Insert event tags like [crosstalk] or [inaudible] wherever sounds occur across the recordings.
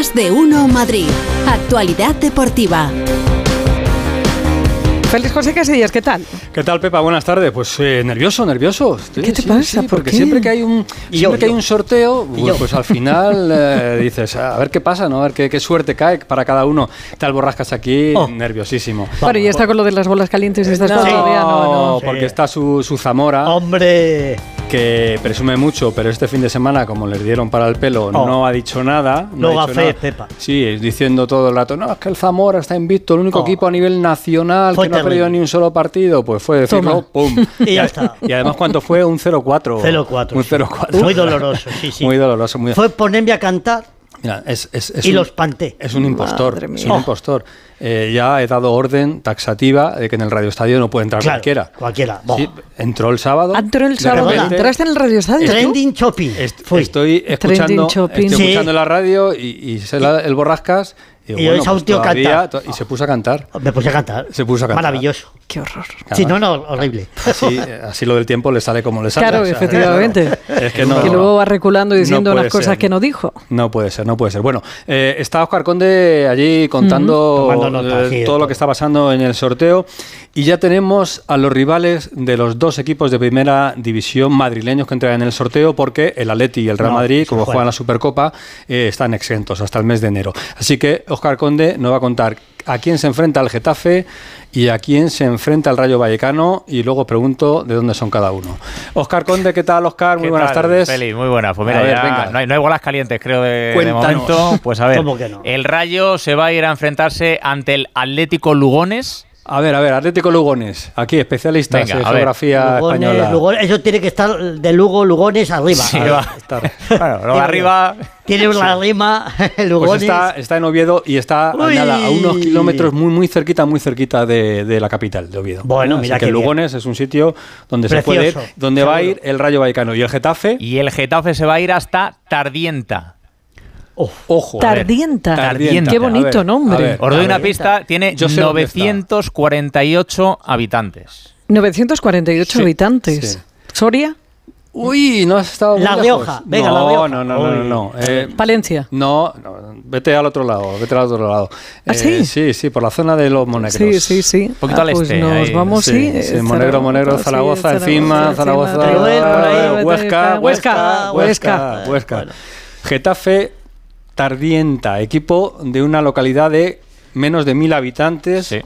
Más de uno Madrid. Actualidad deportiva. Félix José Casillas, ¿qué tal? ¿Qué tal, Pepa? Buenas tardes. Pues eh, nervioso, nervioso. Sí, ¿Qué te sí, pasa? sí, ¿Por porque qué? siempre que hay un, siempre yo, que hay un sorteo, pues, pues al final [laughs] eh, dices, a ver qué pasa, ¿no? A ver qué, qué suerte cae para cada uno. Tal borrascas aquí, Oh. nerviosísimo. Bueno, y está con lo de las bolas calientes y estas no, todavía no, no. porque está su, su Zamora, Hombre, que presume mucho, pero este fin de semana, como les dieron para el pelo, Oh. no ha dicho nada. No Lo ha dicho gafé, nada. Pepa. Sí, diciendo todo el rato, no, es que el Zamora está invicto, el único Oh. equipo a nivel nacional Fue que no ha perdido ni un solo partido. Pues fue decirlo, Toma. pum. [laughs] Y ya está. Y además, ¿cuánto fue? Un 0-4. 0-4. Un sí. 0-4. Muy doloroso, sí, sí. Muy doloroso. Muy... Fue ponerme a cantar Mira, es, es- es y un- los panté. Es un impostor. Es un impostor. Eh, ya he dado orden taxativa de que en el Radio Estadio no puede entrar Claro, cualquiera. cualquiera. Sí, entró el sábado. Entró el sábado. repente, ¿Entraste en el radio estadio? tú? Trending shopping. est- Fui. estoy escuchando, shopping. estoy Sí. escuchando la radio y, y la- el borrascas. Y, todavía y se puso a cantar. Me puse a cantar. Se puso a cantar. Maravilloso. Qué horror. Sí, no, no, horrible. Así, así lo del tiempo le sale como le sale. Claro, o sea, efectivamente. Es que no. que luego va reculando y diciendo unas cosas ser. que no dijo. No puede ser, no puede ser. Bueno, eh, está Oscar Conde allí contando Tomando nota, eh, todo lo que está pasando en el sorteo y ya tenemos a los rivales de los dos equipos de primera división madrileños que entran en el sorteo porque el Atleti y el Real No, Madrid, como juegan. juegan la Supercopa, eh, están exentos hasta el mes de enero. Así que Oscar Conde nos va a contar a quién se enfrenta el Getafe y a quién se enfrenta el Rayo Vallecano y luego pregunto de dónde son cada uno. Oscar Conde, ¿qué tal Oscar? Muy ¿Qué buenas tal, tardes. Feli? muy buenas. Pues A mira, ver, ya venga. No, hay, no hay bolas calientes, creo, de, de momento. Pues a ver, ¿Cómo que no? el Rayo se va a ir a enfrentarse ante el Atlético Lugones. A ver, a ver, Atlético Lugones, aquí especialistas Venga, ver. geografía Lugones, española. Lugones, eso tiene que estar de Lugo, Lugones arriba. Sí, va. Bueno, lo de arriba. Tiene una rima, [laughs] Lugones. pues está, está en Oviedo y está a, Uy. nada, a unos kilómetros muy muy cerquita, muy cerquita de, de la capital de Oviedo. Bueno, Así mira que bien. Lugones es un sitio donde se puede ir, donde va a ir el Rayo Vallecano y el Getafe. Y el Getafe se va a ir hasta Tardienta. Ojo, Tardienta. Tardienta. Qué A ver, bonito a nombre. ver. Os doy una pista, tiene Yo sé dónde está. 948 habitantes. 948 Sí, habitantes. sí. ¿Soria? Uy, no has estado muy La. Rioja, venga, no, La Rioja. No, no, no, no, no. Eh, Palencia. no, no, vete al otro lado, vete al otro lado. ¿Ah, sí? Sí, sí, por la zona de los Monegros. Sí, sí, sí. Un poquito al pues este, nos ahí. vamos, sí. Sí, eh, sí, Monegro, Monegro, sí, Zaragoza, encima, Zaragoza, Huesca, Huesca, Huesca. Huesca. Getafe Tardienta, equipo de una localidad de menos de mil habitantes, Sí.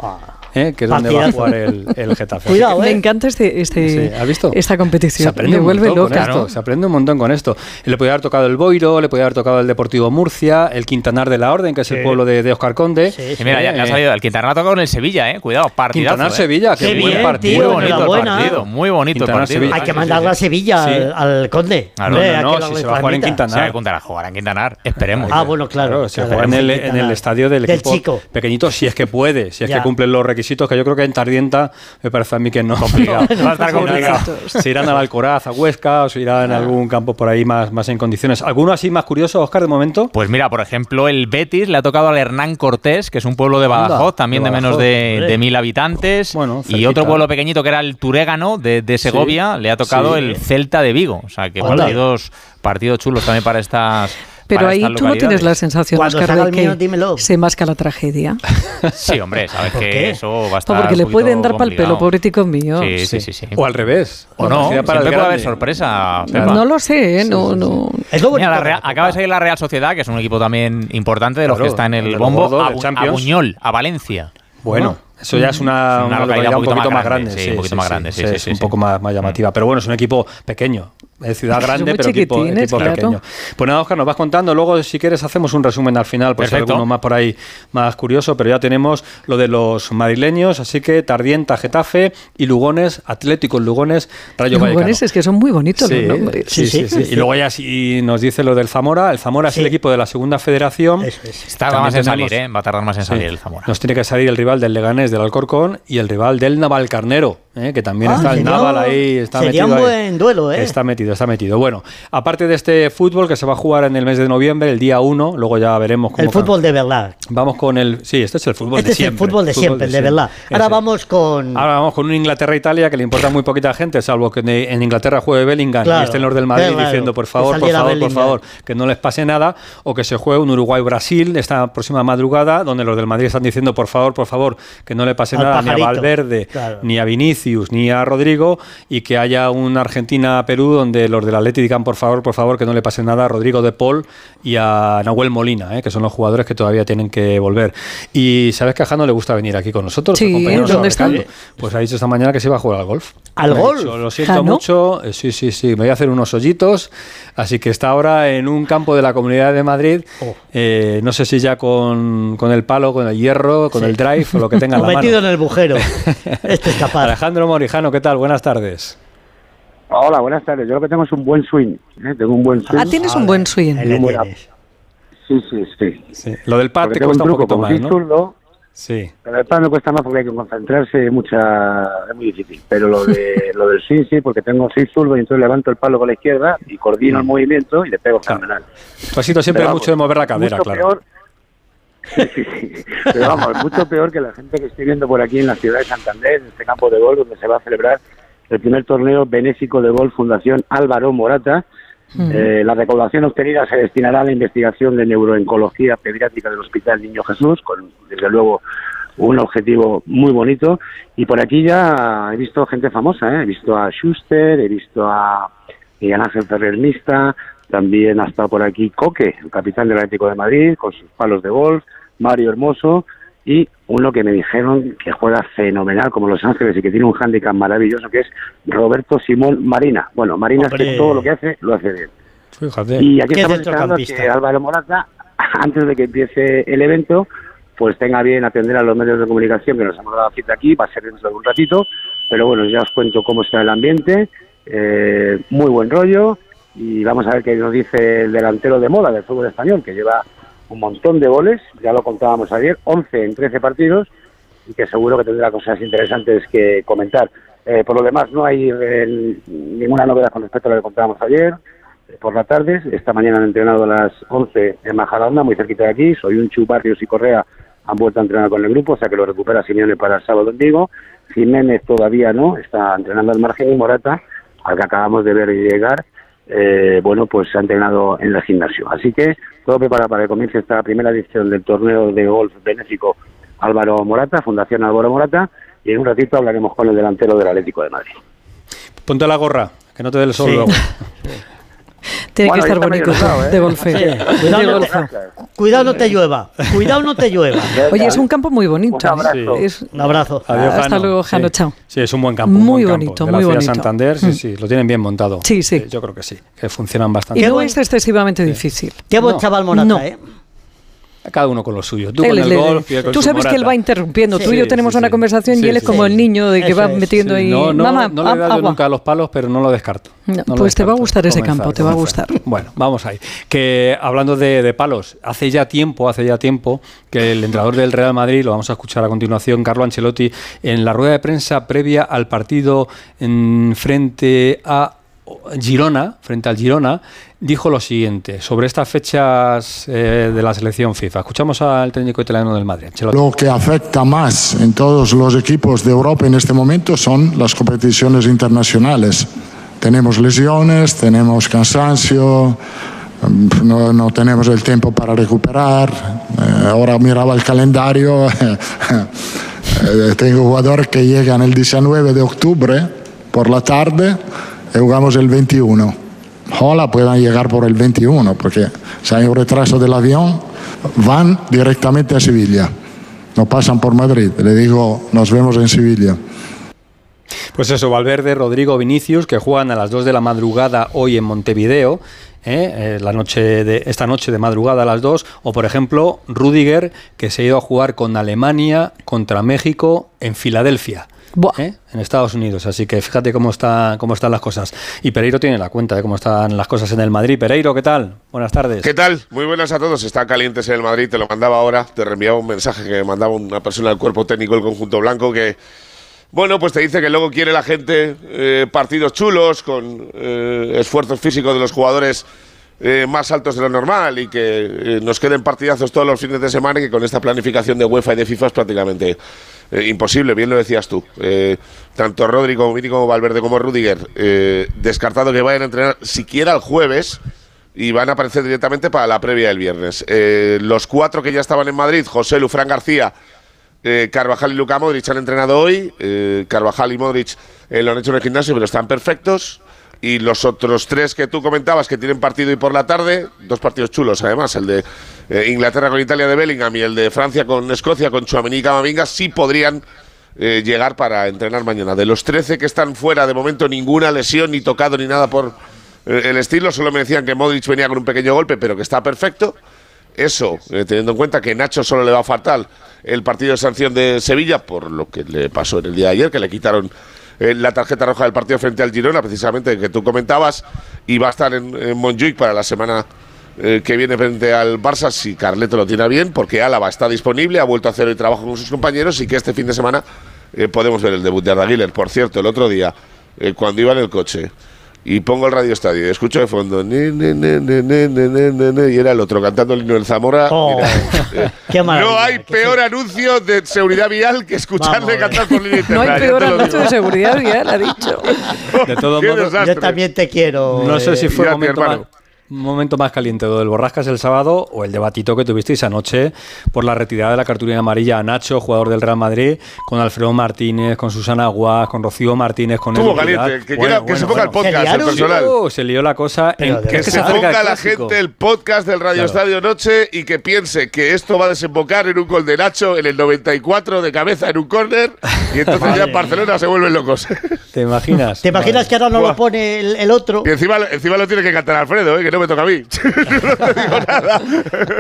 ¿Eh? que es donde va a jugar el, el Getafe. Cuidado, Me eh. encanta este, este, Sí, ¿has visto? esta Se competición. aprende Me vuelve loca. esto, se aprende un montón con esto. Le podía haber tocado el Boiro, le podía haber tocado el Deportivo Murcia, el Quintanar de la Orden, que es el pueblo de, de Oscar Conde. Sí, mira, ya, ya ha Eh, salido. El Quintana ha tocado con el Sevilla, ¿eh? Cuidado, partidazo. Quintanar ¿eh? Sevilla, qué Qué buen bien, partido. tío, Muy bonito el partido, muy bonito el partido. Sevilla. Hay que sí, mandarla a Sevilla Sí. al, al Conde. Claro, Hombre, no, no, si se va a jugar en palmita. Quintana. Se va a Quintana, jugar en Quintanar, esperemos. Ah, bueno, claro. Se juega en el, en Quintana. el estadio del, Del equipo chico. pequeñito, si es que puede, si es que cumplen los requisitos, que yo creo que en Tardienta me parece a mí que no. Complicado. [laughs] Va a estar complicado. Se irán al Alcoraz, a Huesca, o se irán a algún campo por ahí más, más en condiciones. ¿Alguno así más curioso, Oscar, de momento? Pues mira, por ejemplo, el Betis le ha tocado al Hernán Cortés, que es un pueblo de Badajoz, Anda, también de de, menos de, mil habitantes. Bueno, y otro pueblo pequeñito que era el Turégano de, de Segovia, le ha tocado Sí. el Celta de Vigo. O sea, que Anda. partidos, partidos chulos también para estas. Pero para ahí tú no tienes la sensación, Cuando Oscar, de el que mío, dímelo. se masca la tragedia. [laughs] Sí, hombre, sabes ¿Por que qué? eso va a O estar. porque un le pueden dar pal pelo, complicado. pobrecito mío. Sí, sí, sí. sí. O al revés. O no, Capacidad para el puede haber sorpresa. Pepa. No lo sé, ¿eh? no, no. Es lo Mira, la de Real- acaba de salir la Real Sociedad, que es un equipo también importante de los Claro, que está en el bombo, a, a. Buñol, a Valencia. Bueno, eso ya es una, una una localidad localidad un poquito más grande. sí, un poquito más grande, sí, sí, es sí, un sí. poco más, más llamativa. Pero bueno, es un equipo pequeño. Es ciudad grande, pero equipo, equipo claro. pequeño. Pues nada, Oscar, nos vas contando. Luego, si quieres, hacemos un resumen al final, por si hay alguno más por ahí más curioso. Pero ya tenemos lo de los madrileños. Así que Tardienta, Getafe y Lugones, Atlético Lugones, Rayo Vallecano. buenos es que son muy bonitos Sí, los nombres. sí, sí, Sí, sí. sí. Y luego ya si nos dice lo del Zamora. El Zamora es el equipo de la segunda federación. Eso es. Tarda También más en salir, ¿eh? Va a tardar más en Sí. salir el Zamora. Nos tiene que salir el rival del Leganés del Alcorcón y el rival del Navalcarnero. ¿Eh? que también Ah, está el sería- Naval ahí. Está sería metido un ahí. buen duelo, ¿eh? Está metido, está metido. Bueno, aparte de este fútbol que se va a jugar en el mes de noviembre, el día 1, luego ya veremos cómo. El fútbol de verdad. Vamos con el. Sí, este es el fútbol Este de es el siempre. fútbol de siempre, el de verdad. Ahora Ese. vamos con... Ahora vamos con un Inglaterra-Italia que le importa muy poquita gente, salvo que de- en Inglaterra juegue Bellingham Claro, y estén los del Madrid claro, diciendo por favor, por favor, por favor, que no les pase nada, o que se juegue un Uruguay-Brasil esta próxima madrugada, donde los del Madrid están diciendo por favor, por favor, que no le pase Al nada ni a pajarito. Valverde, Claro. ni a Vinicius, ni a Rodrigo, y que haya un Argentina-Perú donde los del Atleti digan por favor, por favor, que no le pase nada a Rodrigo de Paul y a Nahuel Molina, ¿eh? que son los jugadores que todavía tienen que volver. Y sabes que a Jano le gusta venir aquí con nosotros. Sí, ¿dónde. Pues ha dicho esta mañana que se iba a jugar al golf. ¿Al golf? dicho, Lo siento ¿Jano? mucho. Eh, Sí, sí, sí. Me voy a hacer unos hoyitos. Así que está ahora en un campo de la Comunidad de Madrid. Oh. Eh, no sé si ya con, con el palo, con el hierro, con el drive o lo que tenga en la [laughs] metido mano. en el bujero. [laughs] Este es capaz. Alejandro Morijano, ¿qué tal? Buenas tardes. Hola, buenas tardes. Yo lo que tengo es un buen swing. ¿eh? Tengo un buen swing. Ah, tienes un buen swing. Sí, sí, sí. Sí. Lo del pad Porque te un cuesta un truco, poquito como más, ¿no? zurdo, Sí. el pad me cuesta más porque hay que concentrarse mucha... es muy difícil. Pero lo de [laughs] lo del swing sí, porque tengo soy zurdo y entonces levanto el palo con la izquierda y coordino el movimiento y le pego Mm. Claro. fenomenal. Tú sido siempre vamos, mucho de mover la cadera, claro. peor- [laughs] Sí, sí, sí. Pero vamos, mucho peor que la gente que estoy viendo por aquí en la ciudad de Santander, en este campo de golf, donde se va a celebrar el primer torneo benéfico de golf Fundación Álvaro Morata. Eh, la recaudación obtenida se destinará a la investigación de neurooncología pediátrica del Hospital Niño Jesús, con desde luego un objetivo muy bonito. Y por aquí ya he visto gente famosa, ¿eh? he visto a Schuster, he visto a Miguel Ángel Ferrer Mista, también ha estado por aquí Coque, el capitán del Atlético de Madrid, con sus palos de golf, Mario Hermoso y uno que me dijeron que juega fenomenal como Los Ángeles y que tiene un hándicap maravilloso que es Roberto Simón Marina. Bueno, Marina es que todo lo que hace lo hace bien. Fíjate. Y aquí estamos esperando que Álvaro Morata, [laughs] antes de que empiece el evento, pues tenga bien atender a los medios de comunicación que nos hemos dado cita aquí, va a ser dentro de un ratito, pero bueno, ya os cuento cómo está el ambiente, eh, muy buen rollo, y vamos a ver qué nos dice el delantero de moda del fútbol español, que lleva un montón de goles, ya lo contábamos ayer, 11 en 13 partidos, y que seguro que tendrá cosas interesantes que comentar. Eh, por lo demás, no hay eh, ninguna novedad con respecto a lo que contábamos ayer. Eh, Por la tarde, esta mañana han entrenado a las 11 en Majadahonda, muy cerquita de aquí. Soy un Barrios y Correa han vuelto a entrenar con el grupo, o sea que lo recupera Simeone para el sábado en Vigo. Jiménez todavía no, está entrenando al margen y Morata, al que acabamos de ver llegar, eh, bueno, pues se ha entrenado en el gimnasio. Así que todo preparado para que comience esta primera edición del torneo de golf benéfico Álvaro Morata, Fundación Álvaro Morata, y en un ratito hablaremos con el delantero del Atlético de Madrid. Ponte la gorra, que no te dé el sol Sí. luego. [laughs] Tiene Bueno, que estar bonito ¿eh? de golfe. Sí, De cuidado, no golfe. te, cuidado no te llueva. Cuidado no te llueva. [laughs] Oye, es un campo muy bonito. Un abrazo. ¿eh? Es- Un abrazo. Adiós, Hasta Jano. luego, Jano, Sí. chao. Sí, es un buen campo. Muy buen campo. bonito, De la muy de bonito. Santander, sí, Mm. sí, lo tienen bien montado. Sí, sí. Eh, yo creo que sí, que funcionan Y bastante. Qué no buen- es excesivamente difícil. Qué buen No. chaval Morata, No. ¿eh? Cada uno con lo suyo. Tú Él con el golf con Tú sabes que él va interrumpiendo. Tú y yo tenemos sí, una sí. conversación y él es como el niño de que Eso va es, metiendo ahí. no, no, Mamá, no le he dado yo agua". nunca a los palos, pero no lo descarto. No, No lo pues te va a gustar ese Comenzar, campo, te va a gustar. Bueno, vamos ahí. Que hablando de, de palos, hace ya tiempo, hace ya tiempo que el entrenador del Real Madrid, lo vamos a escuchar a continuación, Carlo Ancelotti, en la rueda de prensa previa al partido en frente a Girona, frente al Girona, dijo lo siguiente sobre estas fechas eh, de la selección FIFA. Escuchamos al técnico italiano del Madrid, Ancelotti. Lo que afecta más en todos los equipos de Europa en este momento son las competiciones internacionales. Tenemos lesiones, tenemos cansancio, mm, no, no tenemos el tiempo para recuperar. Eh, ahora miraba el calendario, [laughs] eh, tengo jugadores que llegan el 19 de octubre por la tarde y jugamos el 21. Ojalá puedan llegar por el 21, porque si hay un retraso del avión, van directamente a Sevilla. No pasan por Madrid. Le digo, nos vemos en Sevilla. Pues eso, Valverde, Rodrigo, Vinicius, que juegan a las 2 de la madrugada hoy en Montevideo, ¿eh? Eh, la noche de, esta noche de madrugada a las 2, o por ejemplo, Rudiger, que se ha ido a jugar con Alemania contra México en Filadelfia. ¿eh? En Estados Unidos, así que fíjate cómo, está, cómo están las cosas. Y Pereiro tiene la cuenta de cómo están las cosas en el Madrid. Pereiro, ¿qué tal? Buenas tardes. ¿Qué tal? Muy buenas a todos. Están calientes en el Madrid. Te lo mandaba ahora. Te reenviaba un mensaje que me mandaba una persona del cuerpo técnico del conjunto blanco que Bueno, pues te dice que luego quiere la gente eh, partidos chulos, con eh, esfuerzos físicos de los jugadores eh, más altos de lo normal y que eh, nos queden partidazos todos los fines de semana y que con esta planificación de UEFA y de FIFA es prácticamente eh, imposible, bien lo decías tú. Tanto Rodri como Vini como Valverde como Rudiger, descartado que vayan a entrenar siquiera el jueves y van a aparecer directamente para la previa del viernes. Los cuatro que ya estaban en Madrid, José Lufrán García, eh, Carvajal y Luca Modric han entrenado hoy. Eh, Carvajal y Modric eh, lo han hecho en el gimnasio, pero están perfectos. Y los otros tres que tú comentabas que tienen partido hoy por la tarde, dos partidos chulos además, el de eh, Inglaterra con Italia de Bellingham y el de Francia con Escocia con Chouameni y Camavinga, sí podrían llegar para entrenar mañana. De los 13 que están fuera, de momento ninguna lesión, ni tocado, ni nada por el estilo. Solo me decían que Modric venía con un pequeño golpe, pero que está perfecto. Eso, teniendo en cuenta que Nacho solo le va a faltar el partido de sanción de Sevilla, por lo que le pasó en el día de ayer, que le quitaron eh, la tarjeta roja del partido frente al Girona, precisamente que tú comentabas, y va a estar en, en para la semana eh, que viene frente al Barça, si Carleto lo tiene bien, porque Álava está disponible, ha vuelto a hacer el trabajo con sus compañeros y que este fin de semana eh, podemos ver el debut de Arda. Por cierto, el otro día, cuando iba en el coche y pongo el radio estadio y escucho de fondo y era el otro cantando el himno del Zamora. Oh. [laughs] Eh, qué no hay peor anuncio de seguridad vial que escucharle cantar con línea [laughs] no hay peor anuncio de seguridad vial ha dicho. [laughs] De todos modos yo también te quiero no eh, sé si fue un momento más momento más caliente lo del Borrascas el sábado o el debatito que tuvisteis anoche por la retirada de la cartulina amarilla a Nacho, jugador del Real Madrid, con Alfredo Martínez, con Susana Guas, con Rocío Martínez, con Estuvo Edu caliente. Que, Bueno, quiera- que se bueno, ponga el bueno. podcast, el personal. Oh, se lió la cosa. En, de ¿crees Que que se ponga el la gente el podcast del Radio Claro. Estadio Noche y que piense que esto va a desembocar en un gol de Nacho en el 94 de cabeza en un córner y entonces ya [laughs] en Barcelona se vuelven locos. ¿Te imaginas? ¿Te imaginas que ahora no Buah. lo pone el, el otro? y encima, encima lo tiene que cantar Alfredo, ¿eh? que no me toca a mí. [laughs] no te digo nada.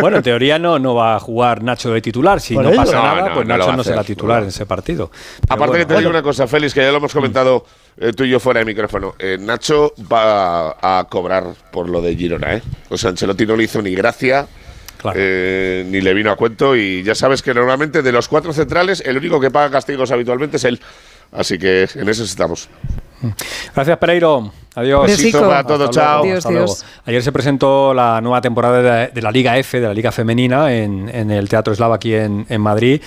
Bueno, en teoría no, no va a jugar Nacho de titular. Si no pasa No, nada, no, pues Nacho no será hacer, titular en ese partido. Pero Aparte bueno, que te digo una cosa, Félix, que ya lo hemos comentado eh, tú y yo fuera de micrófono. Eh, Nacho va a cobrar por lo de Girona, ¿eh? O sea, Ancelotti no le hizo ni gracia. Claro. eh, ni le vino a cuento y ya sabes que normalmente de los cuatro centrales el único que paga castigos habitualmente es él así que en eso estamos Gracias, Pereiro. Adiós. Besico. Besito para todos, Hasta chao. Dios. Dios. Ayer se presentó la nueva temporada de, de la Liga F, de la Liga Femenina, en, en el Teatro Eslava aquí en, en Madrid.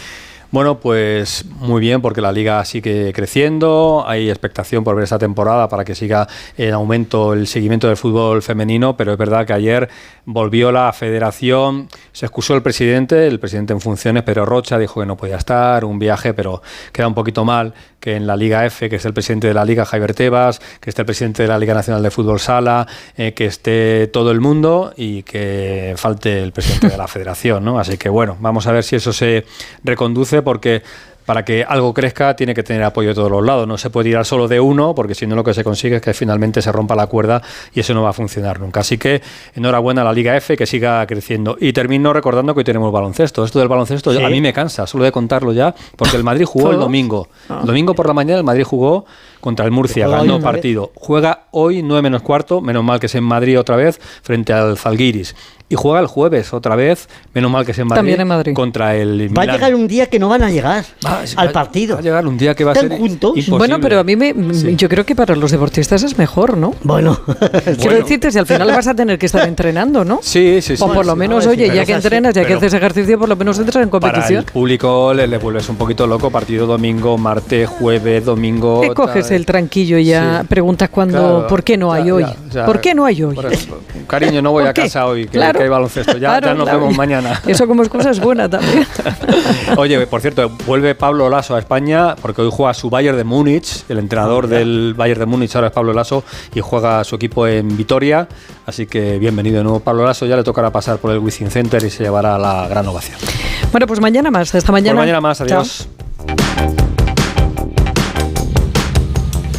Bueno, pues muy bien, porque la liga sigue creciendo, hay expectación por ver esta temporada para que siga en aumento el seguimiento del fútbol femenino, pero es verdad que ayer volvió la federación, se excusó el presidente, el presidente en funciones, Pedro Rocha, dijo que no podía estar, un viaje, pero queda un poquito mal que en la Liga F, que es el presidente de la Liga, Javier Tebas, que esté el presidente de la Liga Nacional de Fútbol Sala, eh, que esté todo el mundo y que falte el presidente de la federación, ¿no? Así que bueno, vamos a ver si eso se reconduce porque para que algo crezca tiene que tener apoyo de todos los lados. No se puede tirar solo de uno, porque si no lo que se consigue es que finalmente se rompa la cuerda y eso no va a funcionar nunca. Así que enhorabuena a la Liga F, que siga creciendo. Y termino recordando que hoy tenemos baloncesto. Esto del baloncesto Sí. a mí me cansa, solo de contarlo ya, porque el Madrid jugó el [laughs] domingo. El domingo por la mañana el Madrid jugó contra el Murcia, ganó partido. Juega hoy 9 menos cuarto, menos mal que es en Madrid otra vez, frente al Zalgiris. Y juega el jueves otra vez, menos mal que es en Madrid, También en Madrid. contra el Va a Milán. llegar un día que no van a llegar Va- al va- partido. Va a llegar un día que va a Están ser juntos. imposible. Bueno, pero a mí me, Sí. yo creo que para los deportistas es mejor, ¿no? Bueno, [laughs] Quiero decirte, si al final vas a tener que estar [laughs] entrenando, ¿no? Sí, sí, sí. o por lo sí. menos, sí, oye, pero ya es que así, entrenas, ya que pero- haces ejercicio, por lo menos entras en Para competición. el público le, le vuelves un poquito loco. Partido domingo, martes, jueves, domingo. ¿Qué coges el tranquillo ya Sí. preguntas cuando, Claro, ¿por qué no hay ya, hoy? ya. ¿Por qué no hay hoy? Por eso, cariño, no voy ¿Por a casa hoy, que, Claro. que hay baloncesto. Ya, Claro, ya nos vemos mañana. [laughs] Eso como excusa es buena también. [laughs] Oye, por cierto, vuelve Pablo Lasso a España porque hoy juega su Bayern de Múnich. El entrenador del Bayern de Múnich ahora es Pablo Lasso y juega su equipo en Vitoria. Así que bienvenido de nuevo Pablo Lasso. Ya le tocará pasar por el Wizzing Center y se llevará la gran ovación. Bueno, pues mañana más. Hasta Por mañana. mañana más, Chao.